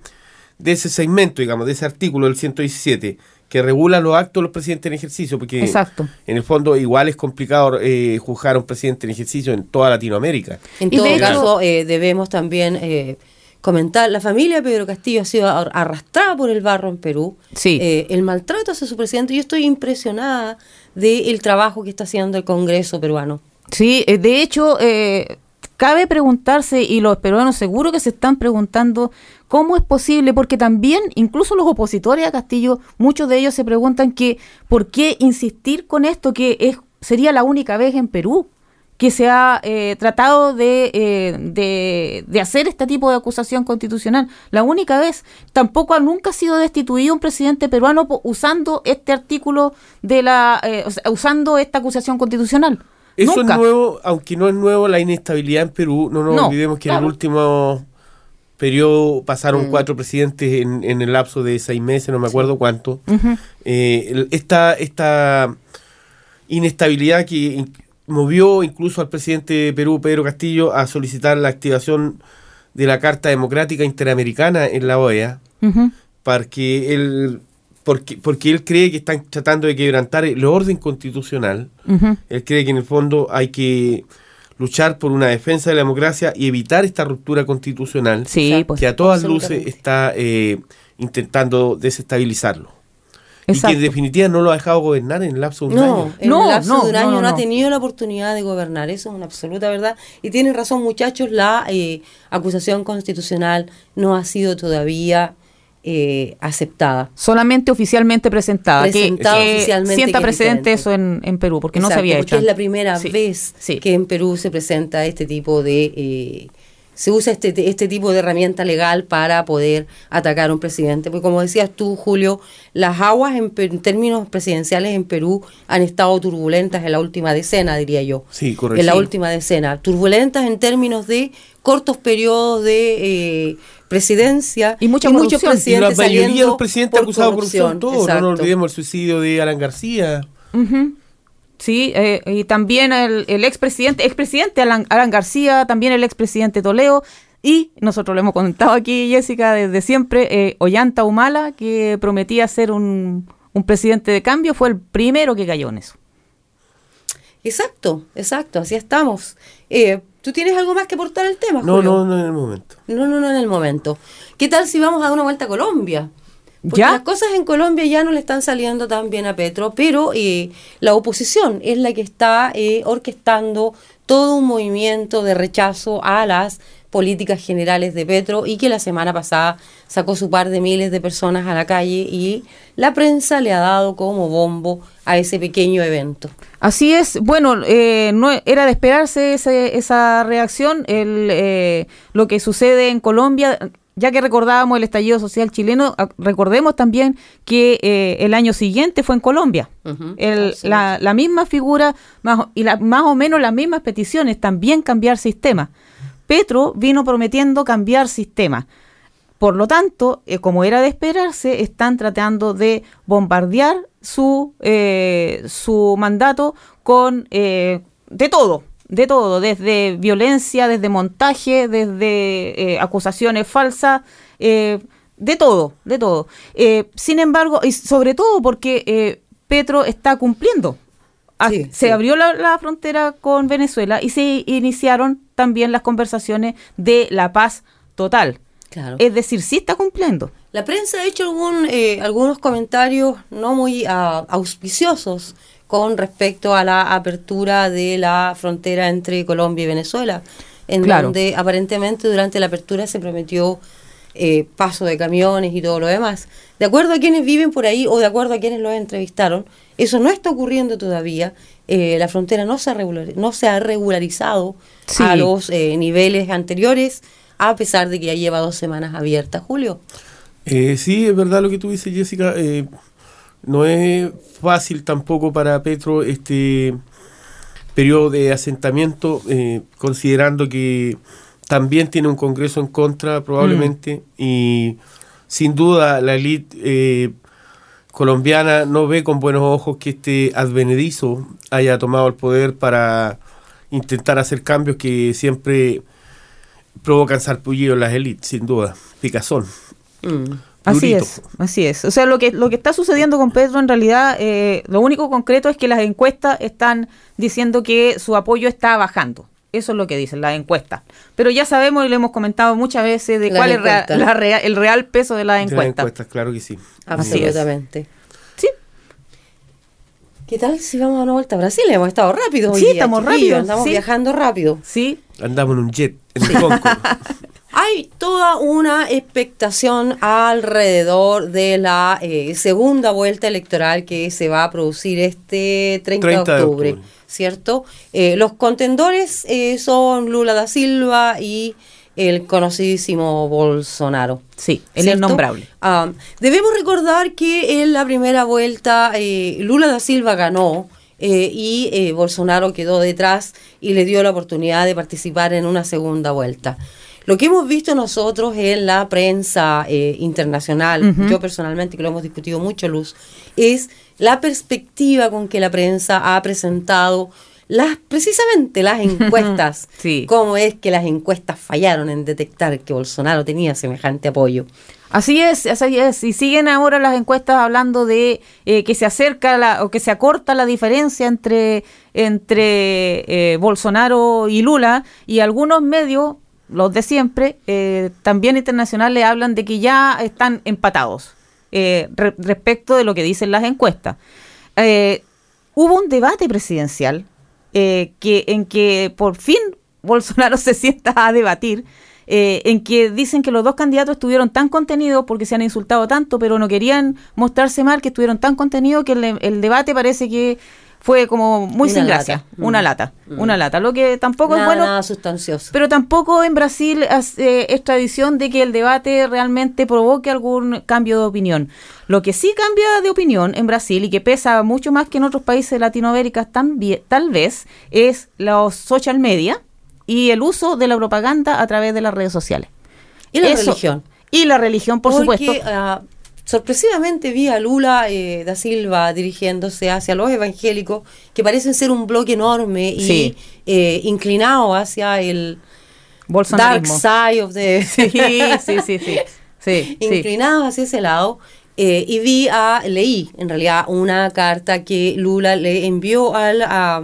de ese segmento, digamos, de ese artículo del 117 que regula los actos de los presidentes en ejercicio, porque Exacto. en el fondo igual es complicado eh, juzgar a un presidente en ejercicio en toda Latinoamérica. En Y todo de hecho- caso, eh, debemos también eh, comentar, la familia de Pedro Castillo ha sido ar- arrastrada por el barro en Perú. Sí. Eh, el maltrato hacia su presidente, yo estoy impresionada del trabajo que está haciendo el Congreso peruano. Sí, de hecho, eh, cabe preguntarse, y los peruanos seguro que se están preguntando, ¿cómo es posible? Porque también, incluso los opositores a Castillo, muchos de ellos se preguntan que, ¿por qué insistir con esto que es sería la única vez en Perú que se ha eh, tratado de, eh, de, de hacer este tipo de acusación constitucional. La única vez. Tampoco ha nunca sido destituido un presidente peruano usando este artículo de la... eh, o sea, usando esta acusación constitucional. Eso Nunca. es nuevo, aunque no es nuevo la inestabilidad en Perú. No nos No, olvidemos que en el último periodo pasaron Mm. cuatro presidentes en, en el lapso de seis meses, no me acuerdo cuánto. Eh, esta, esta inestabilidad que movió incluso al presidente de Perú, Pedro Castillo, a solicitar la activación de la Carta Democrática Interamericana en la OEA, Ujú. para que él, porque, porque él cree que están tratando de quebrantar el orden constitucional. Él cree que en el fondo hay que luchar por una defensa de la democracia y evitar esta ruptura constitucional Sí, pues. que a todas luces está eh, intentando desestabilizarlo. Y que en definitiva no lo ha dejado gobernar en el lapso de un No, año. en No, el lapso no, de un no, año no, no, ha tenido la oportunidad de gobernar, eso es una absoluta verdad. Y tienen razón muchachos, la eh, acusación constitucional no ha sido todavía eh, aceptada. Solamente oficialmente presentada. Presentada que, oficialmente, sienta es precedente eso en, en Perú, porque no se había porque hecho. es la primera Sí, vez sí. que en Perú se presenta este tipo de... eh, se usa este, este tipo de herramienta legal para poder atacar a un presidente. Porque como decías tú, Julio, las aguas en, en términos presidenciales en Perú han estado turbulentas en la última decena, diría yo. Sí, correcto. En la última decena. Turbulentas en términos de cortos periodos de eh, presidencia Y mucha muchos corrupción. Y la presidentes mayoría de los presidentes por acusados de corrupción, todos. No nos olvidemos el suicidio de Alan García. Sí, eh, y también el, el expresidente, expresidente Alan, Alan García, también el expresidente Toledo, y nosotros lo hemos contado aquí, Jessica, desde siempre, eh, Ollanta Humala, que prometía ser un, un presidente de cambio, fue el primero que cayó en eso. Exacto, exacto, así estamos. Eh, ¿Tú tienes algo más que aportar al tema, No, Julio? no, no en el momento. No, no, no en el momento. ¿Qué tal si vamos a dar una vuelta a Colombia? Porque ¿Ya? las cosas en Colombia ya no le están saliendo tan bien a Petro, pero eh, la oposición es la que está eh, orquestando todo un movimiento de rechazo a las políticas generales de Petro y que la semana pasada sacó su par de miles de personas a la calle y la prensa le ha dado como bombo a ese pequeño evento. Así es, bueno, eh, no era de esperarse ese- esa reacción. El, eh, lo que sucede en Colombia, ya que recordábamos el estallido social chileno, ah, recordemos también que eh, el año siguiente fue en Colombia. El- la, la misma figura más, y la- más o menos las mismas peticiones, también cambiar sistema. Petro vino prometiendo cambiar sistema. Por lo tanto, eh, como era de esperarse, están tratando de bombardear su, eh, su mandato con eh, de todo, de todo, desde violencia, desde montaje, desde acusaciones falsas, de todo, de todo. Sin embargo, y sobre todo porque Petro está cumpliendo. Ah, Sí, se sí. abrió la, la frontera con Venezuela y se iniciaron también las conversaciones de la paz total. Claro. Es decir, sí está cumpliendo. La prensa ha hecho algún, eh, algunos comentarios no muy ah, auspiciosos con respecto a la apertura de la frontera entre Colombia y Venezuela. en Claro. donde aparentemente durante la apertura se prometió eh, paso de camiones y todo lo demás. De acuerdo a quienes viven por ahí o de acuerdo a quienes los entrevistaron, eso no está ocurriendo todavía. Eh, la frontera no se ha, regular- no se ha regularizado Sí. a los eh, niveles anteriores, a pesar de que ya lleva dos semanas abierta, Julio. Eh, sí, es verdad lo que tú dices, Jessica. eh, no es fácil tampoco para Petro este periodo de asentamiento, eh, considerando que también tiene un Congreso en contra probablemente y sin duda la élite eh, colombiana no ve con buenos ojos que este advenedizo haya tomado el poder para intentar hacer cambios que siempre provocan sarpullido en las élites, sin duda. Picazón. Mm. Así es, así es. O sea, lo que, lo que está sucediendo con Petro en realidad, eh, lo único concreto es que las encuestas están diciendo que su apoyo está bajando. Eso es lo que dicen las encuestas. Pero ya sabemos y lo hemos comentado muchas veces de Las cuál es rea- encuestas. la rea- el real peso de las De las encuestas. encuestas, claro que sí. Absolutamente. Sí, ¿Qué tal si vamos a una vuelta a Brasil? Hemos estado rápido. hoy Sí, día, estamos rápidos, Andamos sí. viajando rápido. sí. Andamos en un jet, en el Concorde. (laughs) Hay toda una expectación alrededor de la eh, segunda vuelta electoral que se va a producir este 30, 30 de, de octubre, octubre. ¿cierto? Eh, los contendores eh, son Lula da Silva y el conocidísimo Bolsonaro. Sí, el ¿cierto? innombrable. Ah, debemos recordar que en la primera vuelta eh, Lula da Silva ganó eh, y eh, Bolsonaro quedó detrás y le dio la oportunidad de participar en una segunda vuelta. Lo que hemos visto nosotros en la prensa eh, internacional, yo personalmente que lo hemos discutido mucho, Luz, es la perspectiva con que la prensa ha presentado las precisamente las (laughs) encuestas. Sí. Cómo es que las encuestas fallaron en detectar que Bolsonaro tenía semejante apoyo. Así es, así es. Y siguen ahora las encuestas hablando de eh, que se acerca la, o que se acorta la diferencia entre, entre eh, Bolsonaro y Lula. Y algunos medios, los de siempre, eh, también internacionales, hablan de que ya están empatados eh, re- respecto de lo que dicen las encuestas. Eh, hubo un debate presidencial eh, que, en que por fin (laughs) Bolsonaro se sienta a debatir, eh, en que dicen que los dos candidatos estuvieron tan contenidos porque se han insultado tanto, pero no querían mostrarse mal, que estuvieron tan contenidos que el, el debate parece que fue como muy Una sin lata. gracia, una Mm. lata, una lata, lo que tampoco nada, es bueno. nada sustancioso. Pero tampoco en Brasil as- eh, es tradición de que el debate realmente provoque algún cambio de opinión. Lo que sí cambia de opinión en Brasil y que pesa mucho más que en otros países de Latinoamérica también, tal vez es los social media y el uso de la propaganda a través de las redes sociales. y la Eso- religión. Y la religión, por Porque, supuesto. ah, sorpresivamente vi a Lula eh, da Silva dirigiéndose hacia los evangélicos, que parecen ser un bloque enorme y Sí. eh, inclinado hacia el dark side of the... (laughs) Sí, sí, sí, sí. Sí, sí. inclinados hacia ese lado. eh, y vi a, leí en realidad una carta que Lula le envió al, a-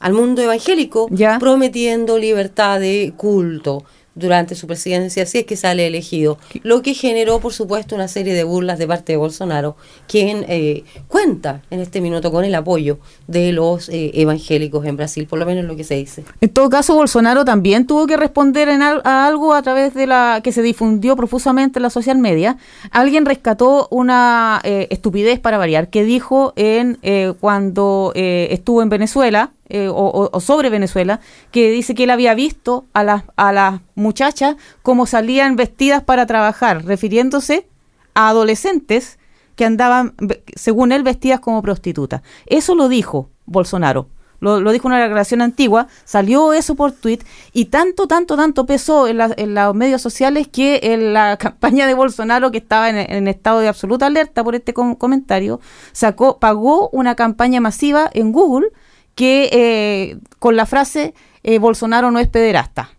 al mundo evangélico Ya. prometiendo libertad de culto durante su presidencia, si es que sale elegido. Lo que generó, por supuesto, una serie de burlas de parte de Bolsonaro, quien eh, cuenta en este minuto con el apoyo de los eh, evangélicos en Brasil, por lo menos lo que se dice. En todo caso, Bolsonaro también tuvo que responder en al- a algo a través de la que se difundió profusamente en la social media. Alguien rescató una eh, estupidez para variar que dijo en eh, cuando eh, estuvo en Venezuela eh, o, sobre Venezuela, que dice que él había visto a las a las muchachas cómo salían vestidas para trabajar, refiriéndose a adolescentes que andaban, según él, vestidas como prostitutas. Eso lo dijo Bolsonaro. Lo, lo dijo una declaración antigua, salió eso por tweet y tanto, tanto, tanto pesó en, la- en los medios sociales que en la (laughs) campaña de Bolsonaro, que estaba en, estado de absoluta alerta por este com- comentario, sacó, pagó una campaña masiva en Google que eh, con la frase eh, Bolsonaro no es pederasta.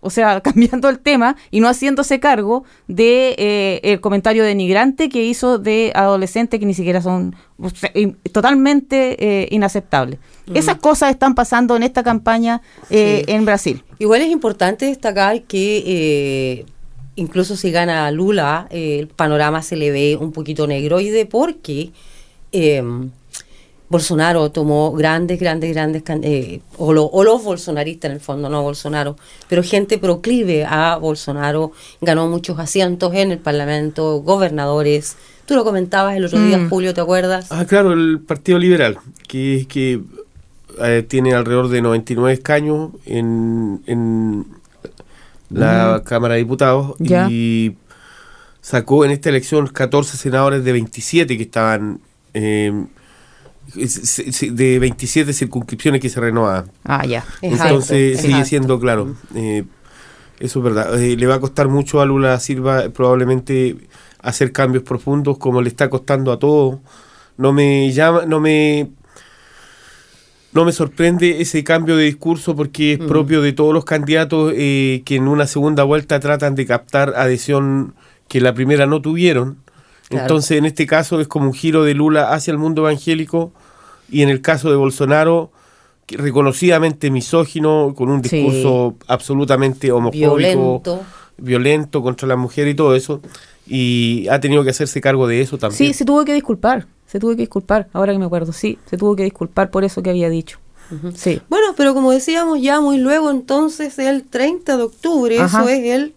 O sea, (laughs) cambiando el tema y no haciéndose cargo de eh, el comentario denigrante que hizo de adolescentes que ni siquiera son o sea, in- totalmente inaceptables. Esas cosas están pasando en esta campaña Sí. en Brasil. Igual es importante destacar que incluso si gana Lula, el panorama se le ve un poquito negroide porque eh, Bolsonaro tomó grandes, grandes, grandes, eh, o, lo- o los bolsonaristas en el fondo, no Bolsonaro, pero gente proclive a Bolsonaro, ganó muchos asientos en el Parlamento, gobernadores. Tú lo comentabas el otro día, Mm. Julio, ¿te acuerdas? Ah, claro, el Partido Liberal, que, que eh, tiene alrededor de 99 escaños en, en la Cámara de Diputados Ya. y sacó en esta elección 14 senadores de 27 que estaban eh, de 27 circunscripciones que se renovaban. Ah, ya. Es Entonces sigue siendo claro. eh, eso es verdad. Eh, le va a costar mucho a Lula Silva eh, probablemente hacer cambios profundos como le está costando a todos. No me llama, no me no me sorprende ese cambio de discurso porque es Mm. propio de todos los candidatos eh, que en una segunda vuelta tratan de captar adhesión que la primera no tuvieron. Claro. Entonces, en este caso es como un giro de Lula hacia el mundo evangélico y en el caso de Bolsonaro, que reconocidamente misógino, con un Sí. discurso absolutamente homofóbico, Violento. violento contra la mujer y todo eso, y ha tenido que hacerse cargo de eso también. Sí, se tuvo que disculpar. Se tuvo que disculpar, ahora que me acuerdo. Sí, se tuvo que disculpar por eso que había dicho. Sí. Bueno, pero como decíamos ya muy luego, entonces el 30 de octubre, Ajá. eso es el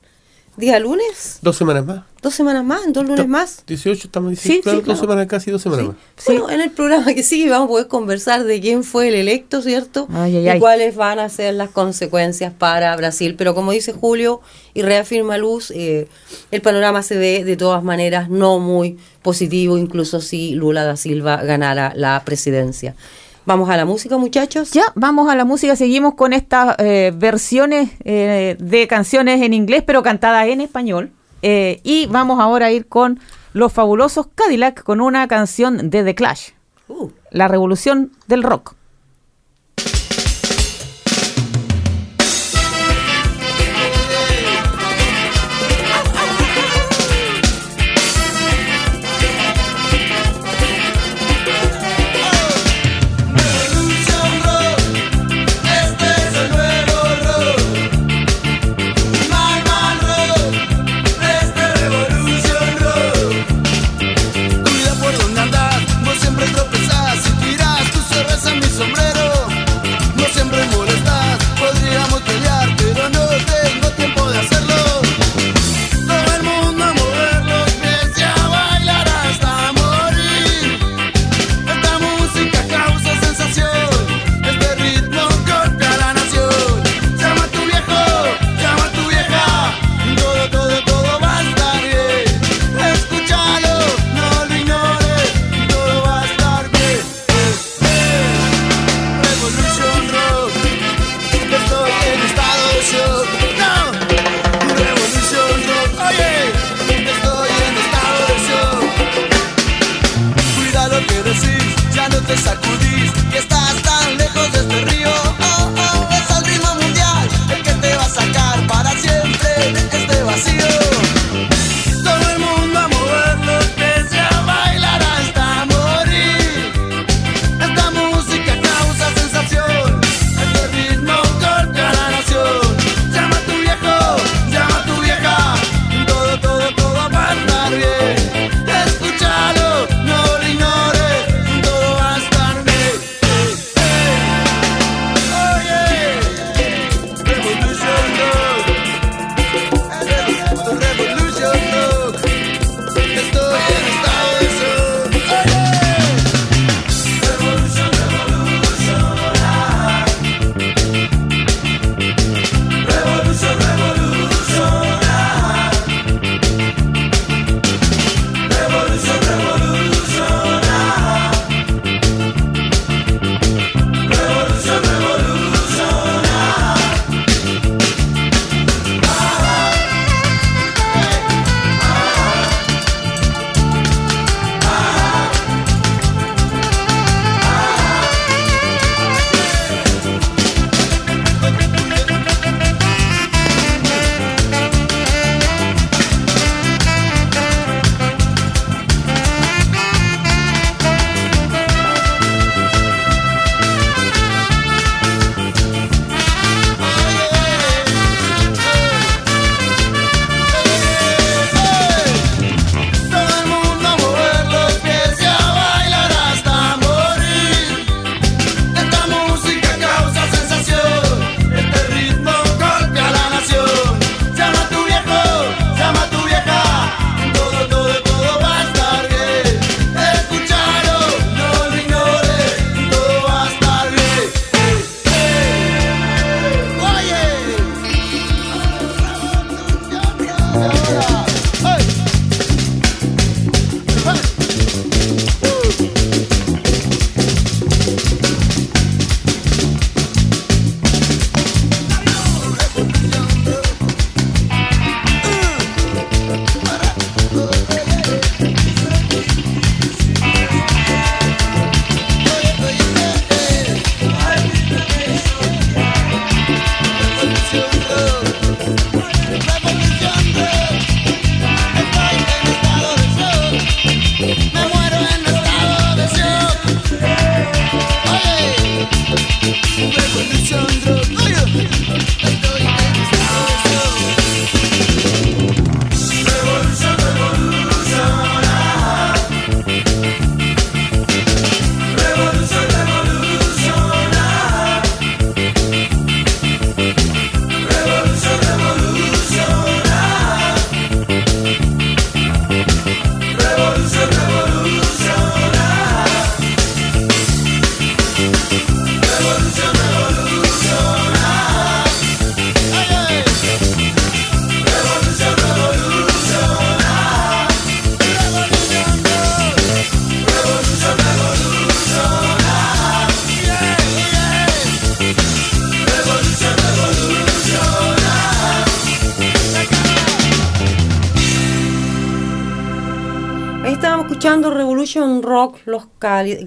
día lunes, Dos semanas más. dos semanas más, dos lunes más. 18 estamos Sí, diciendo, claro, sí, dos semanas, casi dos semanas más. Sí. Bueno, en el programa que sigue vamos a poder conversar de quién fue el electo, ¿cierto? Ay, ay, y ay. cuáles van a ser las consecuencias para Brasil. Pero como dice Julio y reafirma Luz, eh, el panorama se ve de todas maneras no muy positivo, incluso si Lula da Silva ganara la presidencia. Vamos a la música, muchachos. Ya, vamos a la música, seguimos con estas eh, versiones eh, de canciones en inglés, pero cantadas en español. Eh, y vamos ahora a ir con los fabulosos Cadillac con una canción de The Clash, Uh, La Revolución del Rock.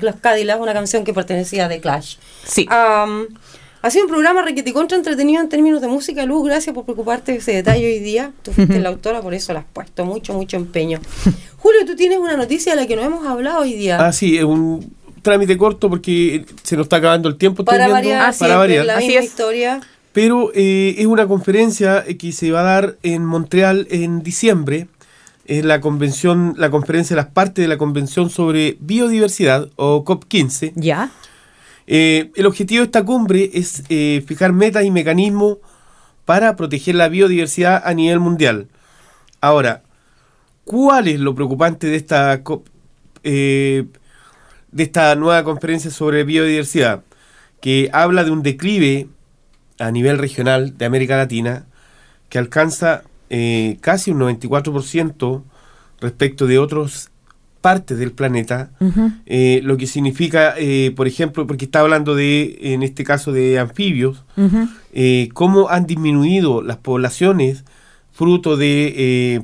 Los, Cadillacs, una canción que pertenecía a The Clash. Sí. Am, ha sido un programa requete contra entretenido en términos de música. Luz, gracias por preocuparte de ese detalle hoy día. Tú (laughs) fuiste la autora, por eso le has puesto mucho, mucho empeño. (laughs) Julio, tú tienes una noticia de la que no hemos hablado hoy día. Ah, sí, es un trámite corto porque se nos está acabando el tiempo. para viendo, variar, para siempre variar. la Así misma es. historia. Pero eh, es una conferencia que se va a dar en Montreal en diciembre. Es la convención, la conferencia de las partes de la Convención sobre Biodiversidad o COP15. ¿Ya? Eh, el objetivo de esta cumbre es eh, fijar metas y mecanismos para proteger la biodiversidad a nivel mundial. Ahora, ¿cuál es lo preocupante de esta COP, eh, de esta nueva conferencia sobre biodiversidad? Que habla de un declive a nivel regional de América Latina que alcanza eh, casi un 94% respecto de otras partes del planeta, eh, lo que significa, eh, por ejemplo, porque está hablando de, en este caso, de anfibios, eh, cómo han disminuido las poblaciones fruto de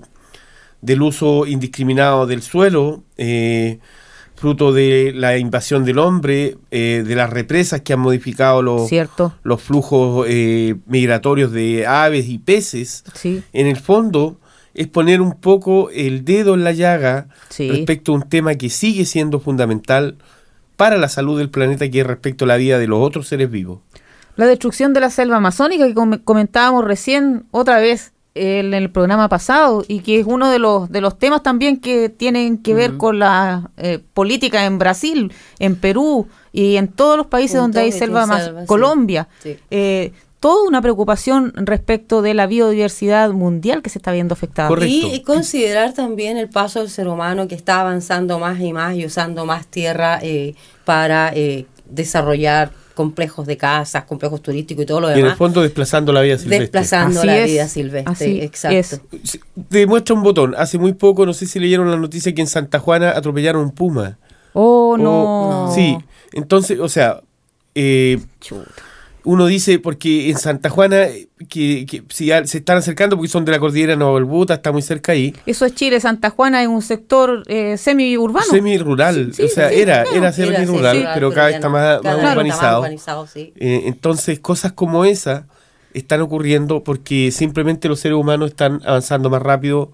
del uso indiscriminado del suelo, fruto de la invasión del hombre, eh, de las represas que han modificado los, Cierto. los flujos eh, migratorios de aves y peces. Sí. En el fondo es poner un poco el dedo en la llaga Sí. respecto a un tema que sigue siendo fundamental para la salud del planeta, que es respecto a la vida de los otros seres vivos. La destrucción de la selva amazónica que com- comentábamos recién otra vez en el programa pasado y que es uno de los de los temas también que tienen que ver con la eh, política en Brasil, en Perú y en todos los países donde hay selva más selva. Colombia. Sí. Eh, toda una preocupación respecto de la biodiversidad mundial que se está viendo afectada. Correcto. Y considerar también el paso del ser humano que está avanzando más y más y usando más tierra eh, para eh, desarrollar complejos de casas, complejos turísticos y todo lo Y en el demás, fondo desplazando la vida silvestre. desplazando Así la es, vida silvestre. así Exacto. es. Sí, Te muestra un botón. Hace muy poco, no sé si leyeron la noticia que en Santa Juana atropellaron un puma. Oh, O- no. Sí, entonces, o sea, eh, Chuta. Uno dice, porque en Santa Juana, eh, que, que si ya se están acercando, porque son de la cordillera Novelbuta, está muy cerca ahí. Eso es Chile, Santa Juana es un sector eh, semi-urbano. Semi-rural, Sí, o sea, sí, era, claro. era semi-rural, sí, pero cada vez está no. más, Cada más vez está urbanizado. urbanizado, sí. Eh, entonces, cosas como esa están ocurriendo porque simplemente los seres humanos están avanzando más rápido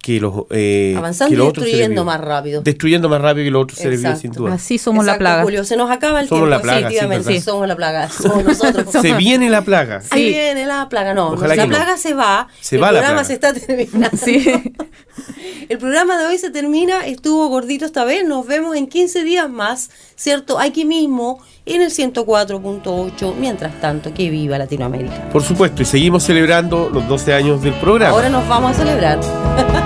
que los, eh, Avanzando que y los otros seres destruyendo más rápido. Destruyendo más rápido que los otros seres vivos, Exacto. sin duda. Así somos la plaga. Julio, se nos acaba el Somos tiempo. la plaga, sí, efectivamente, verdad. sí, somos la plaga. (laughs) Somos nosotros. Se viene la plaga. Sí. viene la plaga, no, Ojalá la que no. plaga se va, Se el va la programa plaga. se está terminando. Sí. (laughs) El programa de hoy se termina, estuvo gordito esta vez, nos vemos en 15 días más, ¿cierto? Aquí mismo, en el 104.8, mientras tanto, que viva Latinoamérica. Por supuesto, y seguimos celebrando los 12 años del programa. Ahora nos vamos a celebrar. (laughs)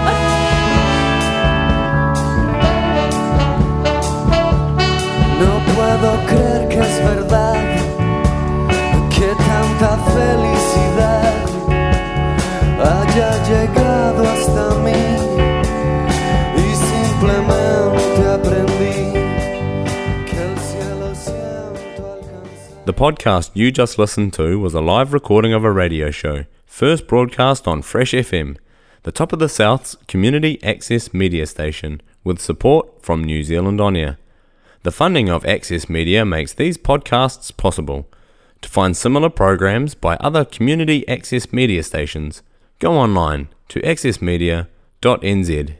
The podcast you just listened to was a live recording of a radio show, first broadcast on Fresh FM, the top of the South's community access media station, with support from New Zealand On Air. The funding of Access Media makes these podcasts possible. To find similar programs by other community access media stations, go online to accessmedia.nz.